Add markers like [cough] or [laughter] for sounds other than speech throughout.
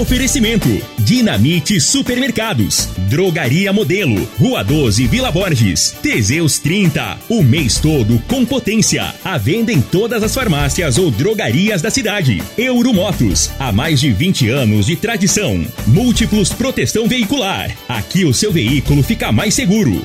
Oferecimento: Dinamite Supermercados, Drogaria Modelo, Rua 12, Vila Borges, Teseus 30. O mês todo com potência. A venda em todas as farmácias ou drogarias da cidade. Euromotos, há mais de 20 anos de tradição. Múltiplos proteção veicular. Aqui o seu veículo fica mais seguro.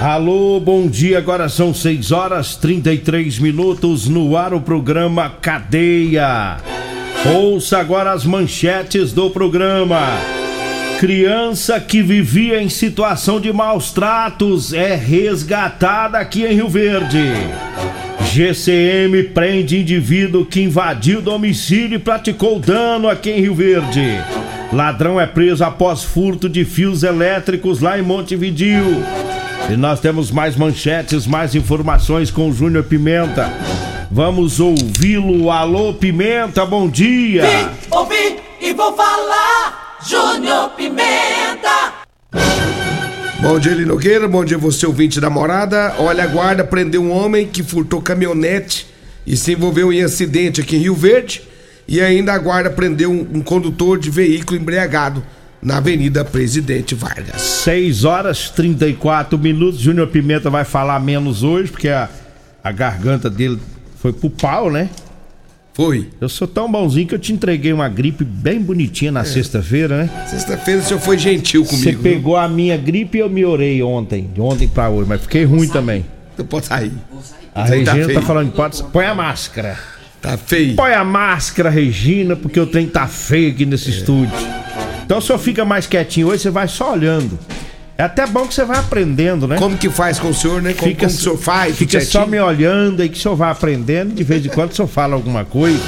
Alô, bom dia. Agora são 6 horas 33 minutos no ar o programa Cadeia. Ouça agora as manchetes do programa. Criança que vivia em situação de maus tratos é resgatada aqui em Rio Verde. GCM prende indivíduo que invadiu domicílio e praticou dano aqui em Rio Verde. Ladrão é preso após furto de fios elétricos lá em Montevidil. E nós temos mais manchetes, mais informações com o Júnior Pimenta. Vamos ouvi-lo. Alô, Pimenta, bom dia. Vim, ouvi e vou falar. Júnior Pimenta. Bom dia, Linogueira. Bom dia, você ouvinte da morada. Olha, a guarda prendeu um homem que furtou caminhonete e se envolveu em acidente aqui em Rio Verde. E ainda a guarda prendeu um, um condutor de veículo embriagado na Avenida Presidente Vargas. 6 horas 34 minutos. Júnior Pimenta vai falar menos hoje, porque a, a garganta dele foi pro pau, né? Foi. Eu sou tão bonzinho que eu te entreguei uma gripe bem bonitinha na sexta-feira, né? Sexta-feira o senhor foi gentil Você comigo. pegou a minha gripe e eu me orei ontem, de ontem pra hoje, mas fiquei ruim também. Então pode sair. A Tá Regina tá feio. falando, pode, põe a máscara. Tá feio. Põe a máscara, Regina, porque o trem tá feio aqui nesse estúdio. Então o senhor fica mais quietinho hoje, você vai só olhando. É até bom que você vai aprendendo, né? Como que faz com o senhor, né? Como, como o senhor faz? Fica só me olhando aí que o senhor vai aprendendo. De vez em quando o senhor fala alguma coisa.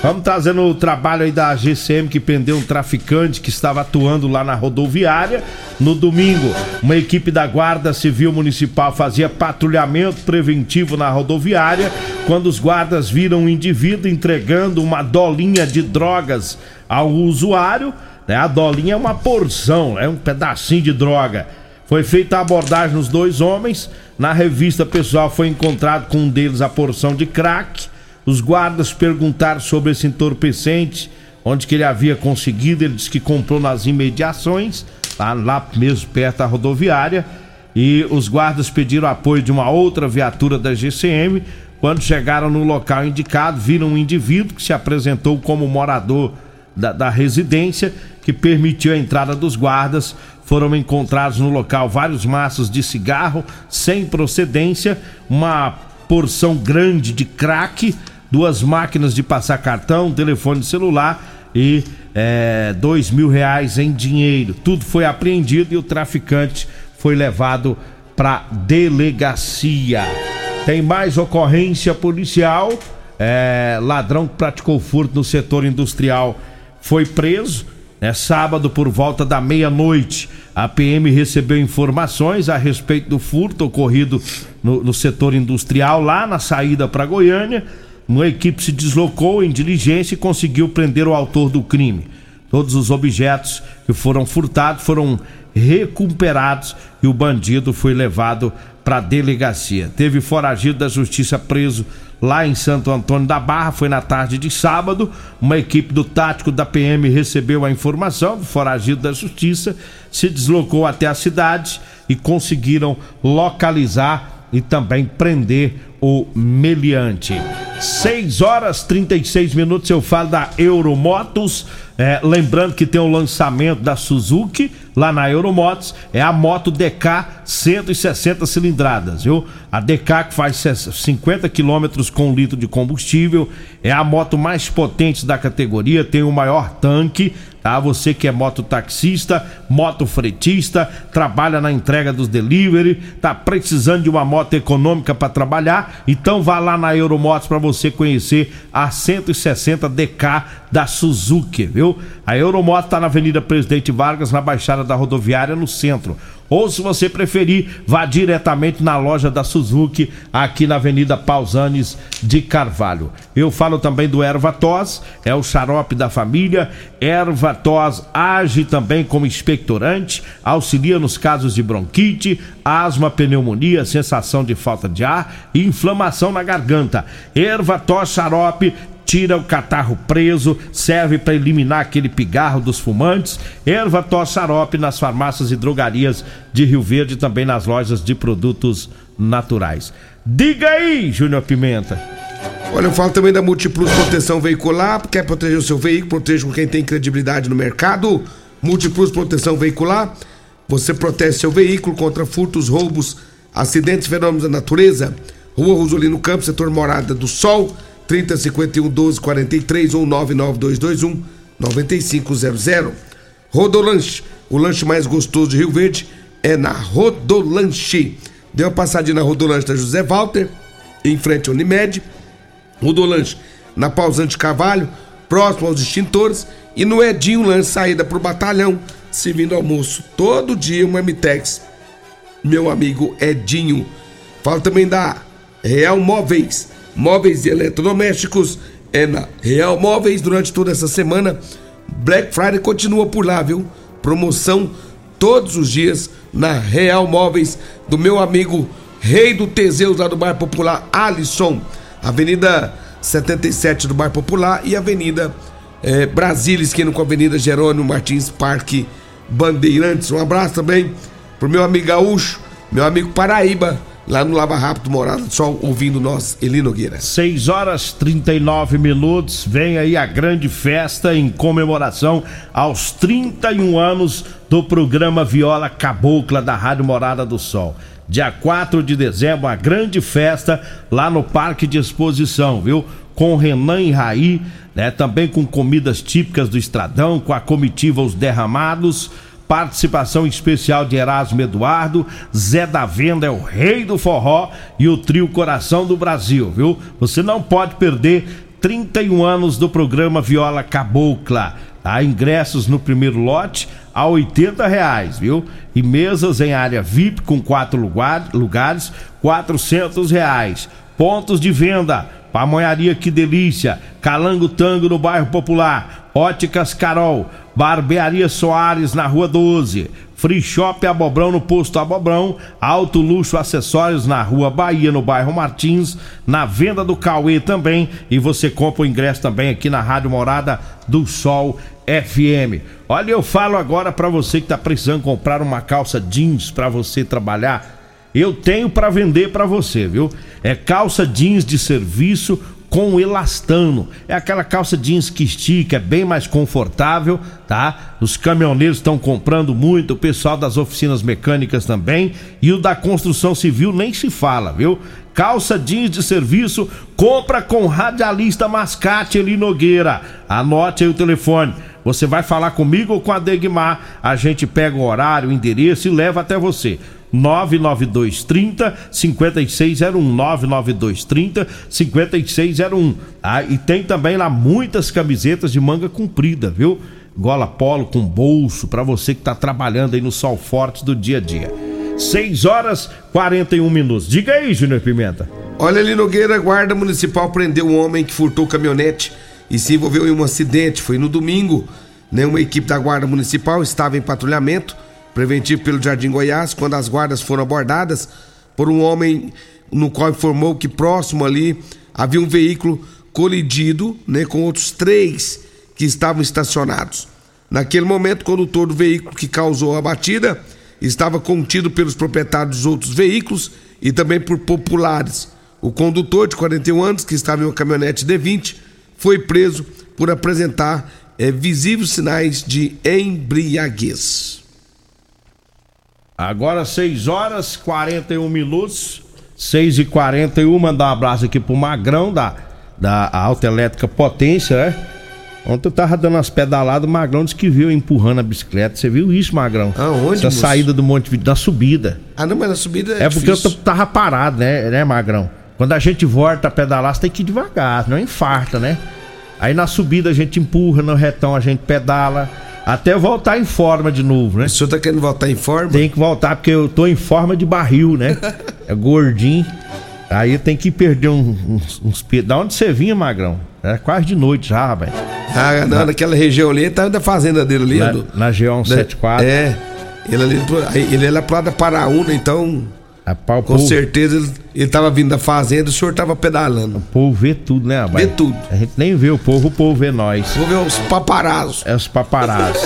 Vamos trazendo o trabalho aí da GCM que prendeu um traficante que estava atuando lá na rodoviária. No domingo, uma equipe da Guarda Civil Municipal fazia patrulhamento preventivo na rodoviária quando os guardas viram um indivíduo entregando uma dolinha de drogas ao usuário. Né? A dolinha é uma porção, é um pedacinho de droga. Foi feita a abordagem nos dois homens. Na revista pessoal foi encontrado com um deles a porção de crack. Os guardas perguntaram sobre esse entorpecente, onde que ele havia conseguido. Ele disse que comprou nas imediações, lá, lá mesmo perto da rodoviária. E os guardas pediram apoio de uma outra viatura da GCM. Quando chegaram no local indicado, viram um indivíduo que se apresentou como morador da, da residência que permitiu a entrada dos guardas. Foram encontrados no local vários maços de cigarro sem procedência, uma porção grande de crack, duas máquinas de passar cartão, telefone celular e é, dois mil reais em dinheiro. Tudo foi apreendido e o traficante foi levado para delegacia. Tem mais ocorrência policial. É, ladrão que praticou furto no setor industrial foi preso. É sábado por volta da meia-noite. A PM recebeu informações a respeito do furto ocorrido no, no setor industrial lá na saída para Goiânia. Uma equipe se deslocou em diligência e conseguiu prender o autor do crime. Todos os objetos que foram furtados foram recuperados e o bandido foi levado para a delegacia. Teve foragido da justiça preso lá em Santo Antônio da Barra, foi na tarde de sábado. Uma equipe do tático da PM recebeu a informação do foragido da justiça, se deslocou até a cidade e conseguiram localizar e também prender o meliante. 6 horas 36 minutos eu falo da Euromotos. É, lembrando que tem o lançamento da Suzuki lá na Euromotos. É a moto DK 160 cilindradas, viu? A DK que faz 50 quilômetros com litro de combustível. É a moto mais potente da categoria, tem o maior tanque tá? Você que é mototaxista, motofretista, trabalha na entrega dos delivery, tá precisando de uma moto econômica para trabalhar, então vá lá na Euromotos para você conhecer a 160 DK da Suzuki, viu? A Euromotos tá na Avenida Presidente Vargas, na Baixada da Rodoviária, no centro. Ou se você preferir, vá diretamente na loja da Suzuki, aqui na Avenida Pausanes de Carvalho. Eu falo também do Erva Tos, é o xarope da família. Erva Tos age também como expectorante, auxilia nos casos de bronquite, asma, pneumonia, sensação de falta de ar e inflamação na garganta. Erva Tos xarope tira o catarro preso, serve para eliminar aquele pigarro dos fumantes. Erva tos xarope nas farmácias e drogarias de Rio Verde, também nas lojas de produtos naturais. Diga aí, Júnior Pimenta. Olha, eu falo também da Multiplus Proteção Veicular, quer proteger o seu veículo, proteja com quem tem credibilidade no mercado. Multiplus Proteção Veicular, você protege seu veículo contra furtos, roubos, acidentes, fenômenos da natureza. Rua Rosolino Campos, setor Morada do Sol, 3051 1243 ou 99221 9500. Rodolanche, o lanche mais gostoso de Rio Verde é na Rodolanche. Deu uma passadinha na Rodolanche da José Walter, em frente ao Unimed. Rodolanche na Pausante Carvalho, próximo aos extintores. E no Edinho Lanche, saída pro batalhão, servindo almoço todo dia, um Mitex. Meu amigo Edinho. Fala também da Real Móveis móveis e eletrodomésticos é na Real Móveis durante toda essa semana. Black Friday continua por lá, viu? Promoção todos os dias na Real Móveis do meu amigo Rei do Teseus lá do Bairro Popular, Alisson. Avenida 77 do Bairro Popular e Avenida é, Brasília, esquina com a Avenida Jerônimo Martins Parque Bandeirantes. Um abraço também pro meu amigo Gaúcho, meu amigo Paraíba lá no Lava Rápido Morada do Sol, ouvindo nós, Eli Nogueira. 6 horas 39 minutos, vem aí a grande festa em comemoração aos 31 anos do programa Viola Cabocla da Rádio Morada do Sol. Dia 4 de dezembro, a grande festa lá no Parque de Exposição, viu? Com Renan e Raí, né? Também com comidas típicas do Estradão, com a comitiva Os Derramados participação especial de Erasmo Eduardo, Zé da Venda é o rei do forró e o trio Coração do Brasil, viu? Você não pode perder 31 anos do programa Viola Cabocla. Há ingressos no primeiro lote a 80 reais, viu? E mesas em área VIP com quatro lugares, 400 reais. Pontos de venda, pamonharia que delícia, Calango Tango no bairro Popular, Óticas Carol, Barbearia Soares na Rua 12, Free Shop Abobrão no Posto Abobrão, Alto Luxo Acessórios na Rua Bahia, no bairro Martins, na venda do Cauê também, e você compra o ingresso também aqui na Rádio Morada do Sol FM. Olha, eu falo agora para você que tá precisando comprar uma calça jeans para você trabalhar, eu tenho para vender para você, viu? É calça jeans de serviço com elastano. É aquela calça jeans que estica, é bem mais confortável, tá? Os caminhoneiros estão comprando muito, o pessoal das oficinas mecânicas também, e o da construção civil nem se fala, viu? Calça jeans de serviço, compra com radialista Mascate Eli Nogueira. Anote aí o telefone. Você vai falar comigo ou com a Degmar. A gente pega o horário, o endereço e leva até você. 99230 5601 99230 5601. Ah, e tem também lá muitas camisetas de manga comprida, viu? Gola polo com bolso para você que tá trabalhando aí no sol forte do dia a dia. 6 horas 41 minutos. Diga aí, Júnior Pimenta. Olha ali, Nogueira, guarda municipal prendeu um homem que furtou caminhonete e se envolveu em um acidente. Foi no domingo. Né? Uma equipe da guarda municipal estava em patrulhamento preventivo pelo Jardim Goiás, quando as guardas foram abordadas por um homem no qual informou que próximo ali havia um veículo colidido né, com outros três que estavam estacionados. Naquele momento, o condutor do veículo que causou a batida estava contido pelos proprietários dos outros veículos e também por populares. O condutor de 41 anos, que estava em uma caminhonete D20, foi preso por apresentar é, visíveis sinais de embriaguez. Agora 6 horas 41 minutos. 6 e 41 mandar um abraço aqui pro Magrão da, da Autoelétrica Potência, né? Ontem eu tava dando umas pedaladas, o Magrão disse que viu eu empurrando a bicicleta. Você viu isso, Magrão? Aonde, moço? saída do Monte da subida. Ah, não, mas na subida é É, porque eu difícil. t- tava parado, né, né, Magrão? Quando a gente volta a pedalar, você tem que ir devagar, não infarta, né? Aí na subida a gente empurra, no retão a gente pedala, até voltar em forma de novo, né? O senhor tá querendo voltar em forma? Tem que voltar, porque eu tô em forma de barril, né? [laughs] É gordinho. Aí tem que perder uns, uns pesos. Da onde você vinha, Magrão? É quase de noite já, rapaz. Ah, não, naquela região ali, tá da fazenda dele ali. Na, do- na G174. É. Ele, ali, ele é lá pro lado da Paraúna, então, É pau, o com povo, certeza, ele, ele tava vindo da fazenda, o senhor tava pedalando. o povo vê tudo, né, rapaz? Vê tudo. A gente nem vê o povo, o povo vê nós. Vou ver os paparazos. É os paparazzi.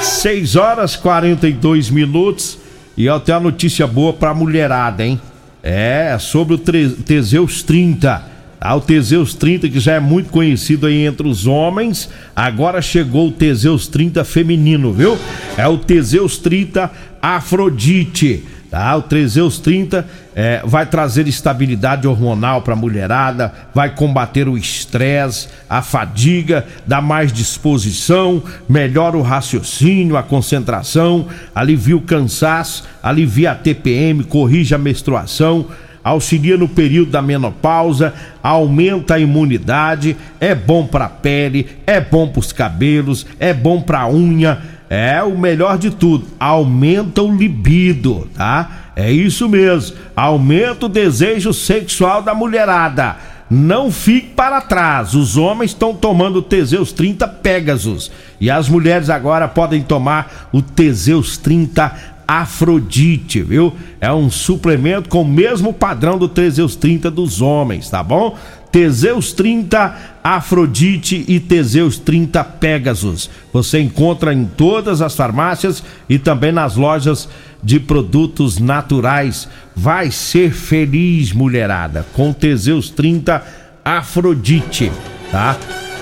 6 horas 42 minutos. E eu tenho uma notícia boa pra mulherada, hein? É, sobre o Teseus 30. Ah, o Teseus 30, que já é muito conhecido aí entre os homens, agora chegou o Teseus 30 feminino, viu? É o Teseus 30 Afrodite. Tá? O Teseus 30 é, vai trazer estabilidade hormonal para a mulherada, vai combater o estresse, a fadiga, dá mais disposição, melhora o raciocínio, a concentração, alivia o cansaço, alivia a TPM, corrige a menstruação, auxilia no período da menopausa, aumenta a imunidade, é bom para a pele, é bom para os cabelos, é bom para a unha. É o melhor de tudo, aumenta o libido, tá? É isso mesmo, aumenta o desejo sexual da mulherada. Não fique para trás, os homens estão tomando o Teseus 30 Pegasus e as mulheres agora podem tomar o Teseus 30 Afrodite, viu? É um suplemento com o mesmo padrão do Teseus 30 dos homens, tá bom? Teseus 30 Afrodite e Teseus 30 Pegasus. Você encontra em todas as farmácias e também nas lojas de produtos naturais. Vai ser feliz, mulherada, com Teseus 30 Afrodite, tá?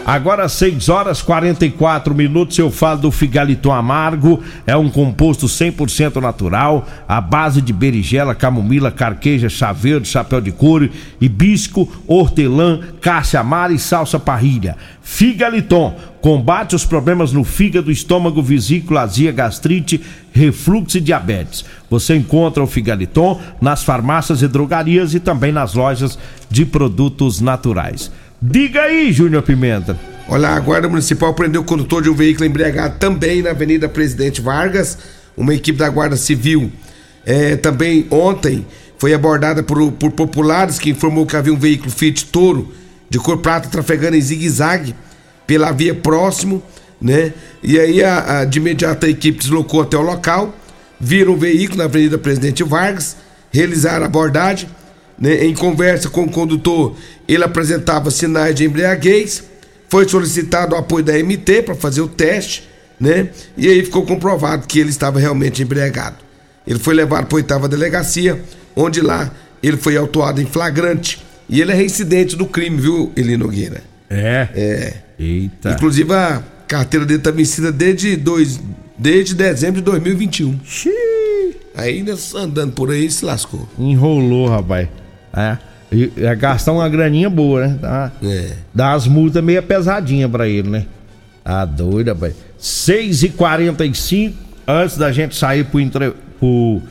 Agora 6 horas 44 minutos eu falo do Figaliton Amargo, é um composto 100% natural, à base de berigela, camomila, carqueja, chá verde, chapéu de couro, hibisco, hortelã, caixa amara e salsa parrilha. Figaliton combate os problemas no fígado, estômago, vesícula, azia, gastrite, refluxo e diabetes. Você encontra o Figaliton nas farmácias e drogarias e também nas lojas de produtos naturais. Diga aí, Júnior Pimenta. Olha, a Guarda Municipal prendeu o condutor de um veículo embriagado também na Avenida Presidente Vargas. Uma equipe da Guarda Civil eh, também ontem foi abordada por, por populares que informou que havia um veículo Fiat Toro de cor prata trafegando em zigue-zague pela via próximo, né? E aí a, a- de imediato a equipe deslocou até o local, viram o veículo na Avenida Presidente Vargas, realizaram a abordagem, né? Em conversa com o condutor, ele apresentava sinais de embriaguez, foi solicitado o apoio da MT para fazer o teste, né? E aí ficou comprovado que ele estava realmente embriagado. Ele foi levado para a oitava delegacia, onde lá ele foi autuado em flagrante. E ele é reincidente do crime, viu, Eli Nogueira? É. É. Eita. Inclusive a carteira dele tá vencida desde, dois, desde dezembro de 2021. Aí ainda andando por aí se lascou. Enrolou, rapaz. É. E, é gastar uma graninha boa, né? Dá, É. dá as multas meio pesadinha pra ele, né? Tá doido, rapaz. 6 e 45 antes da gente sair pro, entre- pro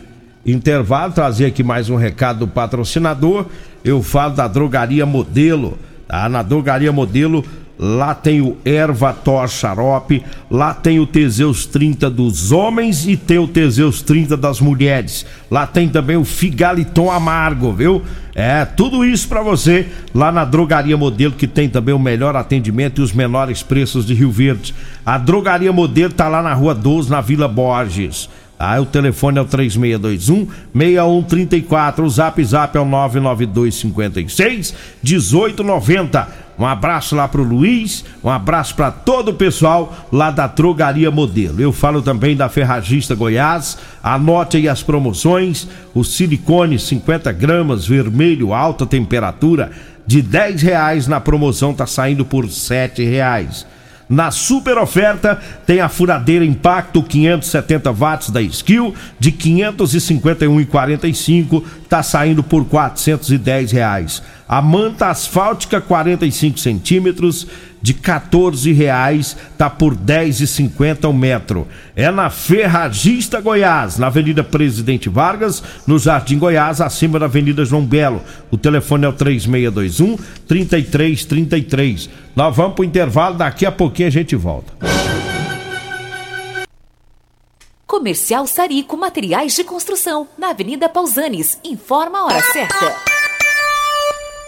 intervalo, trazer aqui mais um recado do patrocinador. Eu falo da Drogaria Modelo. Tá? Na Drogaria Modelo, lá tem o Erva Tor Xarope, lá tem o Teseus 30 dos homens e tem o Teseus 30 das mulheres. Lá tem também o Figaliton Amargo, viu? É, tudo isso pra você lá na Drogaria Modelo, que tem também o melhor atendimento e os menores preços de Rio Verde. A Drogaria Modelo tá lá na Rua 12, na Vila Borges. Ah, o telefone é o 3621 6134. O zap zap é o 992 56 1890. Um abraço lá pro Luiz, um abraço para todo o pessoal lá da Drogaria Modelo. Eu falo também da Ferragista Goiás. Anote aí as promoções: o silicone 50 gramas, vermelho, alta temperatura, de 10 reais na promoção tá saindo por 7 reais. Na super oferta tem a furadeira Impacto 570 watts da Skill de 551,45 tá saindo por 410 reais. A manta asfáltica 45 centímetros de 14 reais, tá por 10,50 o metro. É na Ferragista Goiás, na Avenida Presidente Vargas, no Jardim Goiás, acima da Avenida João Belo. O telefone é o 3621 3333. Nós vamos pro intervalo, daqui a pouquinho a gente volta. Comercial Sarico Materiais de Construção, na Avenida Pausanes. Informa a hora certa.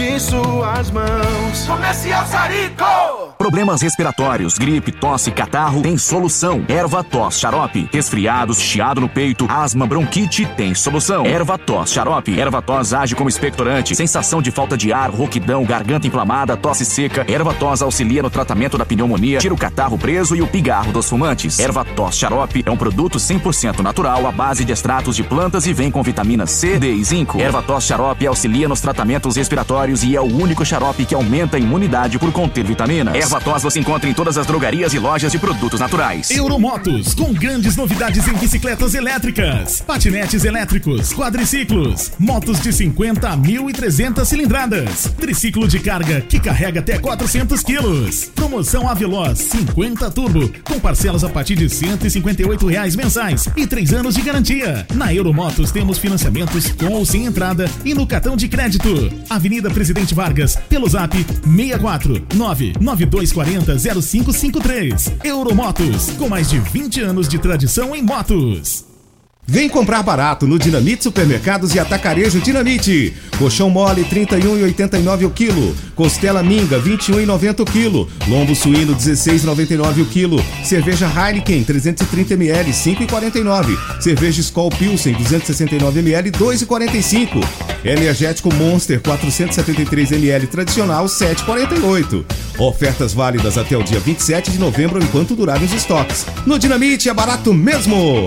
de suas mãos. Comercial Sarico. Problemas respiratórios, gripe, tosse, catarro, tem solução. Erva tos, xarope. Resfriados, chiado no peito, asma, bronquite, tem solução. Erva tos, xarope. Erva tos age como expectorante. Sensação de falta de ar, rouquidão, garganta inflamada, tosse seca. Erva tos auxilia no tratamento da pneumonia, tira o catarro preso e o pigarro dos fumantes. Erva tos xarope é um produto 100% natural à base de extratos de plantas e vem com vitaminas C, D e zinco. Erva tos xarope auxilia nos tratamentos respiratórios e é o único xarope que aumenta a imunidade por conter vitaminas. Erva tos você encontra em todas as drogarias e lojas de produtos naturais. Euromotos, com grandes novidades em bicicletas elétricas, patinetes elétricos, quadriciclos, motos de 50 a 1.300 cilindradas, triciclo de carga que carrega até 400 quilos. Promoção Aveloz 50 Turbo, com parcelas a partir de 158 reais mensais e 3 anos de garantia. Na Euromotos temos financiamentos com ou sem entrada e no cartão de crédito. Avenida Presidente Vargas, pelo zap 64 99240 0553. Euromotos, com mais de 20 anos de tradição em motos. Vem comprar barato no Dinamite Supermercados e Atacarejo Dinamite. Colchão mole 31,89 o quilo. Costela minga 21,90 o quilo. Lombo suíno 16,99 o quilo. Cerveja Heineken 330 ml 5,49. Cerveja Skol Pilsen 269 ml 2,45. Energético Monster 473 ml tradicional 7,48. Ofertas válidas até o dia 27 de novembro enquanto durarem os estoques. No Dinamite é barato mesmo.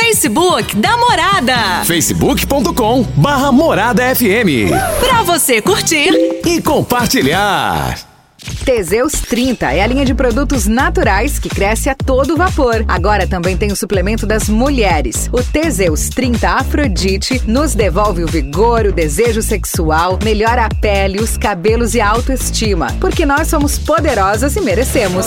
Facebook da Morada. facebook.com barra Morada FM. Pra você curtir e compartilhar. Teseus 30 é a linha de produtos naturais que cresce a todo vapor. Agora também tem o suplemento das mulheres. O Teseus 30 Afrodite nos devolve o vigor, o desejo sexual, melhora a pele, os cabelos e a autoestima. Porque nós somos poderosas e merecemos.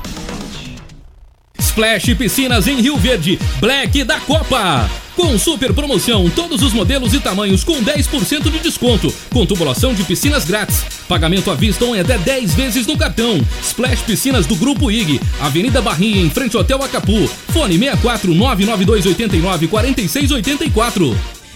Splash Piscinas em Rio Verde, Black da Copa. Com super promoção, todos os modelos e tamanhos com 10% de desconto, com tubulação de piscinas grátis. Pagamento à vista ou em até 10 vezes no cartão. Splash Piscinas do Grupo IG, Avenida Barrinha, em frente ao Hotel Acapu. Fone 64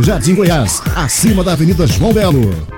Jardim Goiás, acima da Avenida João Belo.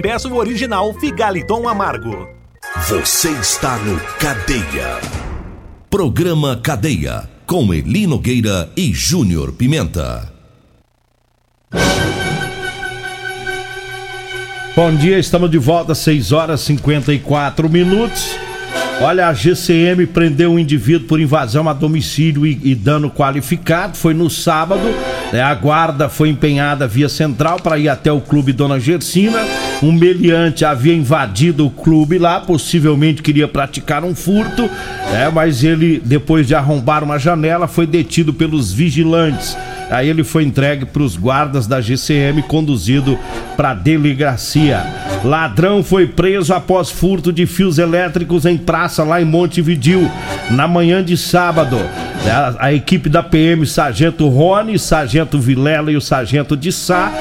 peça o original Figaliton Amargo. Você está no Cadeia. Programa Cadeia. Com Eli Nogueira e Júnior Pimenta. Bom dia, estamos de volta, 6 horas e 54 minutos. Olha, a GCM prendeu um indivíduo por invasão a domicílio e, e dano qualificado. Foi no sábado. Né, a guarda foi empenhada via central para ir até o clube Dona Gersina. Um meliante havia invadido o clube lá, possivelmente queria praticar um furto, né, mas ele, depois de arrombar uma janela, foi detido pelos vigilantes. Aí ele foi entregue para os guardas da GCM conduzido para a delegacia. Ladrão foi preso após furto de fios elétricos em praça lá em Montevidil, na manhã de sábado. A, a equipe da PM, Sargento Rony, Sargento Vilela e o Sargento de Sá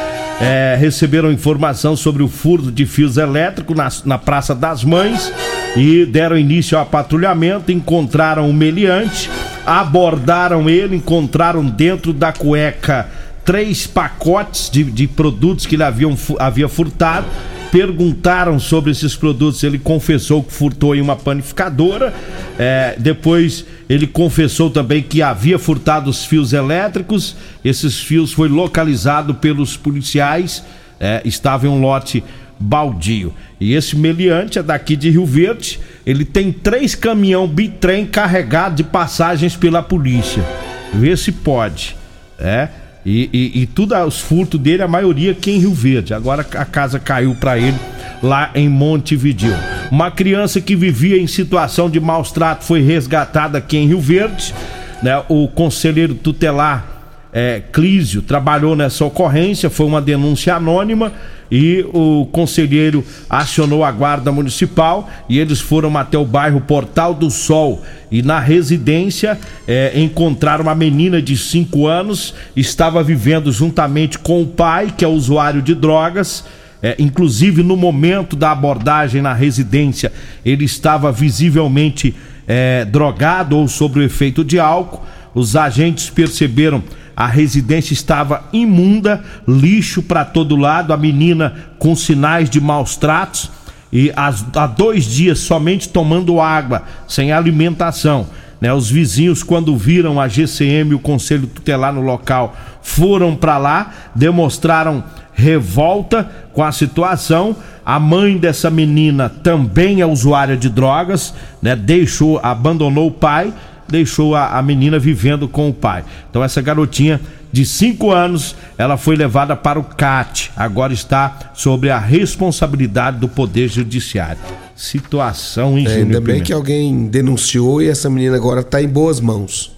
é, receberam informação sobre o furto de fios elétricos na, na Praça das Mães e deram início ao patrulhamento, encontraram o meliante, abordaram ele, encontraram dentro da cueca três pacotes de, de produtos que ele haviam, havia furtado. Perguntaram sobre esses produtos, ele confessou que furtou em uma panificadora. É, depois ele confessou também que havia furtado os fios elétricos. Esses fios foi localizado pelos policiais. É, estava em um lote baldio. E esse meliante é daqui de Rio Verde. Ele tem três caminhão bitrem carregados de passagens pela polícia. Vê se pode. É. E, e, e tudo os furtos dele, a maioria aqui em Rio Verde. Agora a casa caiu para ele lá em Montevideo. Uma criança que vivia em situação de maus tratos foi resgatada aqui em Rio Verde. Né? O conselheiro tutelar é, Clísio trabalhou nessa ocorrência, foi uma denúncia anônima e o conselheiro acionou a guarda municipal e eles foram até o bairro Portal do Sol e na residência é, encontraram uma menina de 5 anos, estava vivendo juntamente com o pai, que é usuário de drogas. É, inclusive no momento da abordagem na residência, ele estava visivelmente é, drogado ou sob o efeito de álcool. Os agentes perceberam a residência estava imunda, lixo para todo lado, a menina com sinais de maus tratos e há dois dias somente tomando água, sem alimentação. Né? Os vizinhos, quando viram a GCM e o Conselho Tutelar no local, foram para lá, demonstraram revolta com a situação. A mãe dessa menina também é usuária de drogas, né? Deixou, abandonou o pai deixou a, a menina vivendo com o pai. Então essa garotinha de 5 anos, ela foi levada para o CAT. Agora está sobre a responsabilidade do Poder Judiciário. Situação em é, Ainda bem que alguém denunciou e essa menina agora está em boas mãos.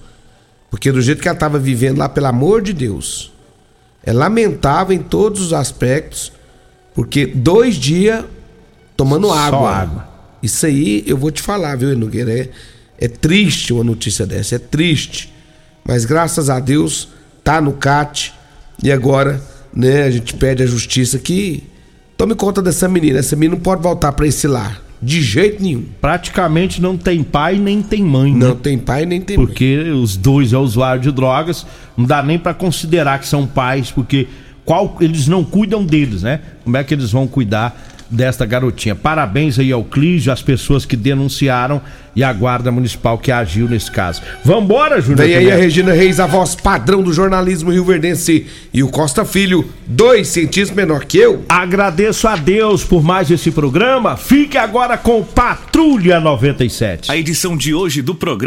Porque do jeito que ela estava vivendo lá, pelo amor de Deus, é lamentável em todos os aspectos, porque dois dias tomando Só água. água. Isso aí eu vou te falar, viu, Nogueira? É, é triste uma notícia dessa, é triste. Mas graças a Deus tá no CAT e agora, né, a gente pede à justiça que tome conta dessa menina. Essa menina não pode voltar para esse lar. De jeito nenhum. Praticamente não tem pai nem tem mãe, Não né? tem pai nem tem porque mãe. Porque os dois é usuário de drogas, não dá nem para considerar que são pais, porque qual eles não cuidam deles, né? Como é que eles vão cuidar desta garotinha. Parabéns aí ao Clígio, às pessoas que denunciaram e a Guarda Municipal que agiu nesse caso. Vambora, Júnior. Vem aí a Regina Reis, a voz padrão do jornalismo rioverdense e o Costa Filho, dois centímetros menor que eu. Agradeço a Deus por mais esse programa. Fique agora com Patrulha 97. A edição de hoje do programa